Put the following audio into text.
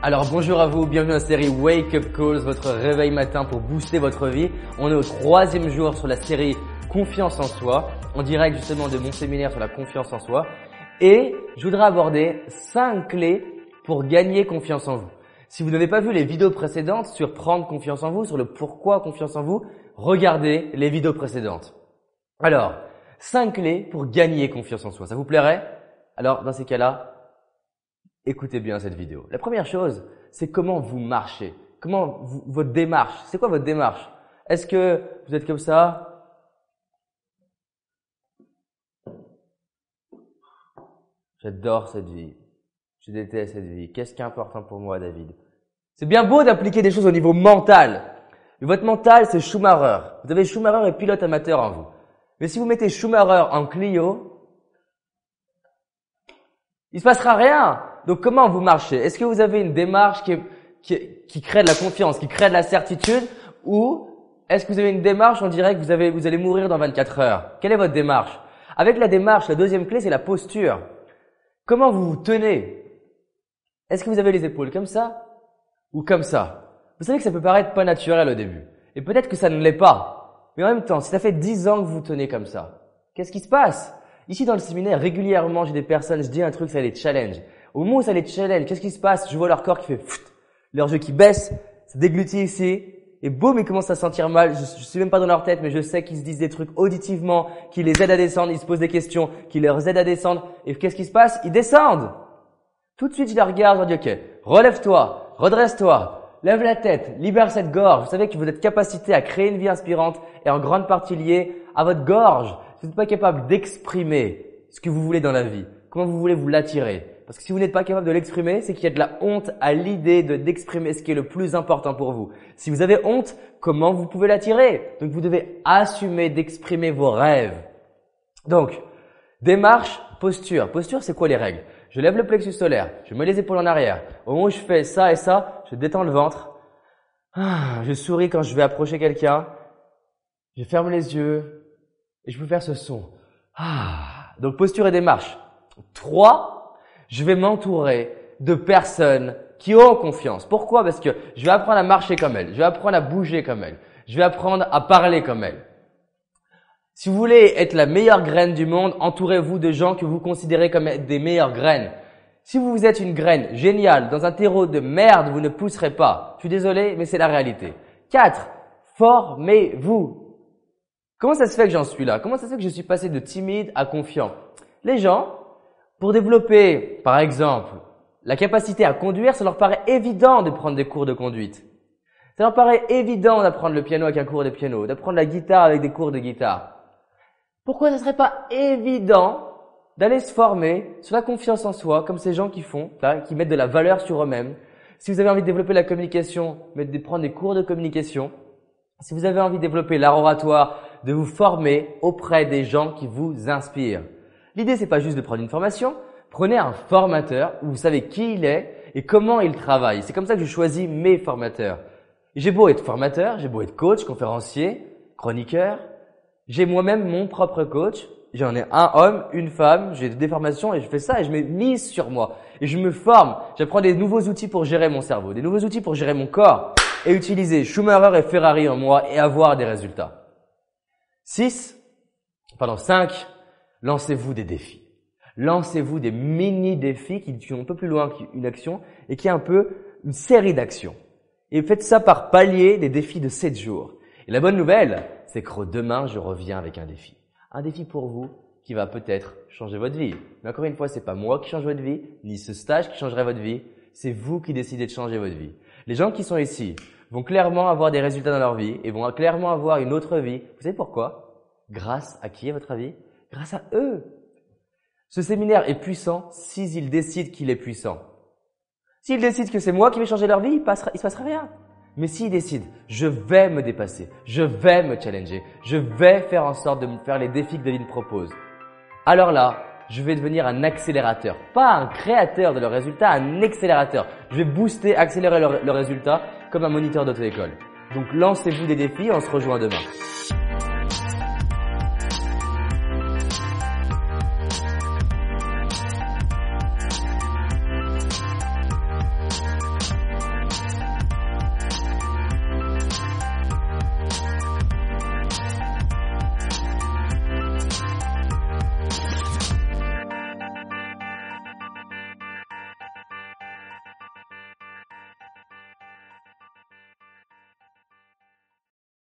Alors bonjour à vous, bienvenue dans la série Wake Up Calls, votre réveil matin pour booster votre vie. On est au troisième jour sur la série Confiance en soi, en direct justement de mon séminaire sur la confiance en soi. Et je voudrais aborder cinq clés pour gagner confiance en vous. Si vous n'avez pas vu les vidéos précédentes sur prendre confiance en vous, sur le pourquoi confiance en vous, regardez les vidéos précédentes. Alors, cinq clés pour gagner confiance en soi. Ça vous plairait? Alors, dans ces cas-là, écoutez bien cette vidéo. La première chose, c'est comment vous marchez. Comment votre démarche. C'est quoi votre démarche? Est-ce que vous êtes comme ça? J'adore cette vie. Je déteste cette vie. Qu'est-ce qui est important pour moi, David? C'est bien beau d'appliquer des choses au niveau mental. Mais votre mental, c'est Schumacher. Vous avez Schumacher et pilote amateur en vous. Mais si vous mettez Schumacher en Clio, il se passera rien. Donc comment vous marchez? Est-ce que vous avez une démarche qui, qui, crée de la confiance, qui crée de la certitude? Ou est-ce que vous avez une démarche, on dirait que vous, avez, vous allez mourir dans 24 heures? Quelle est votre démarche? Avec la démarche, la deuxième clé, c'est la posture. Comment vous vous tenez? Est-ce que vous avez les épaules comme ça ou comme ça? Vous savez que ça peut paraître pas naturel au début. Et peut-être que ça ne l'est pas. Mais en même temps, si ça fait 10 ans que vous tenez comme ça, qu'est-ce qui se passe? Ici dans le séminaire, régulièrement, j'ai des personnes, je dis un truc, ça les challenge. Au moment où ça les challenge, qu'est-ce qui se passe? Je vois leur corps qui fait pfft, leur jeu qui baisse, ça déglutit ici, et boum, ils commencent à sentir mal. Je, je suis même pas dans leur tête, mais je sais qu'ils se disent des trucs auditivement, qui les aident à descendre, ils se posent des questions, qui leur aident à descendre. Et qu'est-ce qui se passe? Ils descendent. Tout de suite, je les regarde, je leur dis, ok, relève-toi, redresse-toi, lève la tête, libère cette gorge. Vous savez que vous êtes capacité à créer une vie inspirante et en grande partie liée à votre gorge. Vous n'êtes pas capable d'exprimer ce que vous voulez dans la vie, comment vous voulez vous l'attirer? Parce que si vous n'êtes pas capable de l'exprimer, c'est qu'il y a de la honte à l'idée de d'exprimer ce qui est le plus important pour vous. Si vous avez honte, comment vous pouvez l'attirer? Donc vous devez assumer d'exprimer vos rêves. Donc, démarche, posture. Posture, c'est quoi les règles? Je lève le plexus solaire, je mets les épaules en arrière. Au moment où je fais ça et ça, je détends le ventre. Ah, je souris quand je vais approcher quelqu'un. Je ferme les yeux et je peux faire ce son. Ah. Donc posture et démarche. Trois, je vais m'entourer de personnes qui ont confiance. Pourquoi? Parce que je vais apprendre à marcher comme elles, je vais apprendre à bouger comme elles, je vais apprendre à parler comme elles. Si vous voulez être la meilleure graine du monde, entourez-vous de gens que vous considérez comme des meilleures graines. Si vous êtes une graine géniale dans un terreau de merde, vous ne pousserez pas. Je suis désolé, mais c'est la réalité. 4. Formez-vous. Comment ça se fait que j'en suis là? Comment ça se fait que je suis passé de timide à confiant? Les gens, pour développer, par exemple, la capacité à conduire, ça leur paraît évident de prendre des cours de conduite. Ça leur paraît évident d'apprendre le piano avec un cours de piano, d'apprendre la guitare avec des cours de guitare. Pourquoi ce serait pas évident d'aller se former sur la confiance en soi, comme ces gens qui font, qui mettent de la valeur sur eux-mêmes? Si vous avez envie de développer la communication, de prendre des cours de communication. Si vous avez envie de développer l'art de vous former auprès des gens qui vous inspirent. L'idée, c'est pas juste de prendre une formation. Prenez un formateur où vous savez qui il est et comment il travaille. C'est comme ça que je choisis mes formateurs. J'ai beau être formateur, j'ai beau être coach, conférencier, chroniqueur. J'ai moi-même mon propre coach. J'en ai un homme, une femme, j'ai des formations et je fais ça et je mets mise sur moi. Et je me forme. J'apprends des nouveaux outils pour gérer mon cerveau, des nouveaux outils pour gérer mon corps et utiliser Schumacher et Ferrari en moi et avoir des résultats. 6, pardon, 5, lancez-vous des défis. Lancez-vous des mini-défis qui sont un peu plus loin qu'une action et qui est un peu une série d'actions. Et faites ça par palier des défis de 7 jours. Et la bonne nouvelle, c'est que demain, je reviens avec un défi. Un défi pour vous qui va peut-être changer votre vie. Mais encore une fois, c'est pas moi qui change votre vie, ni ce stage qui changerait votre vie. C'est vous qui décidez de changer votre vie. Les gens qui sont ici vont clairement avoir des résultats dans leur vie et vont clairement avoir une autre vie. Vous savez pourquoi? Grâce à qui, à votre avis? Grâce à eux. Ce séminaire est puissant s'ils décident qu'il est puissant. S'ils décident que c'est moi qui vais changer leur vie, il passera, il se passera rien. Mais s'ils décident, je vais me dépasser, je vais me challenger, je vais faire en sorte de me faire les défis que David propose, alors là, je vais devenir un accélérateur. Pas un créateur de leurs résultats, un accélérateur. Je vais booster, accélérer leurs résultats comme un moniteur d'auto-école. Donc lancez-vous des défis, on se rejoint demain.